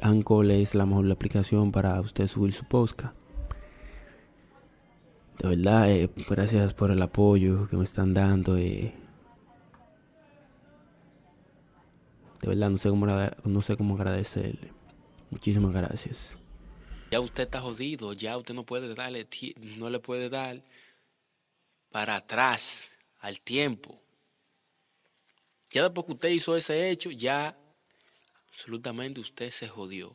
Anchor es la mejor aplicación para usted subir su podcast. De verdad, eh, gracias por el apoyo que me están dando. Eh. De verdad, no sé cómo, no sé cómo agradecerle. Muchísimas gracias. Ya usted está jodido, ya usted no puede darle, no le puede dar para atrás al tiempo. Ya después que usted hizo ese hecho, ya absolutamente usted se jodió.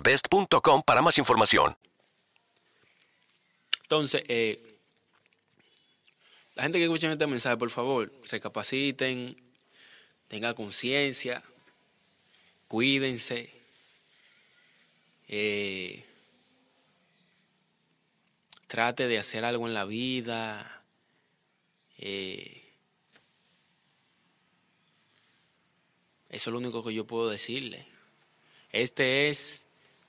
best.com para más información. Entonces, eh, la gente que escucha este mensaje, por favor, recapaciten, tengan conciencia, cuídense. Eh, trate de hacer algo en la vida. Eh, eso es lo único que yo puedo decirle. Este es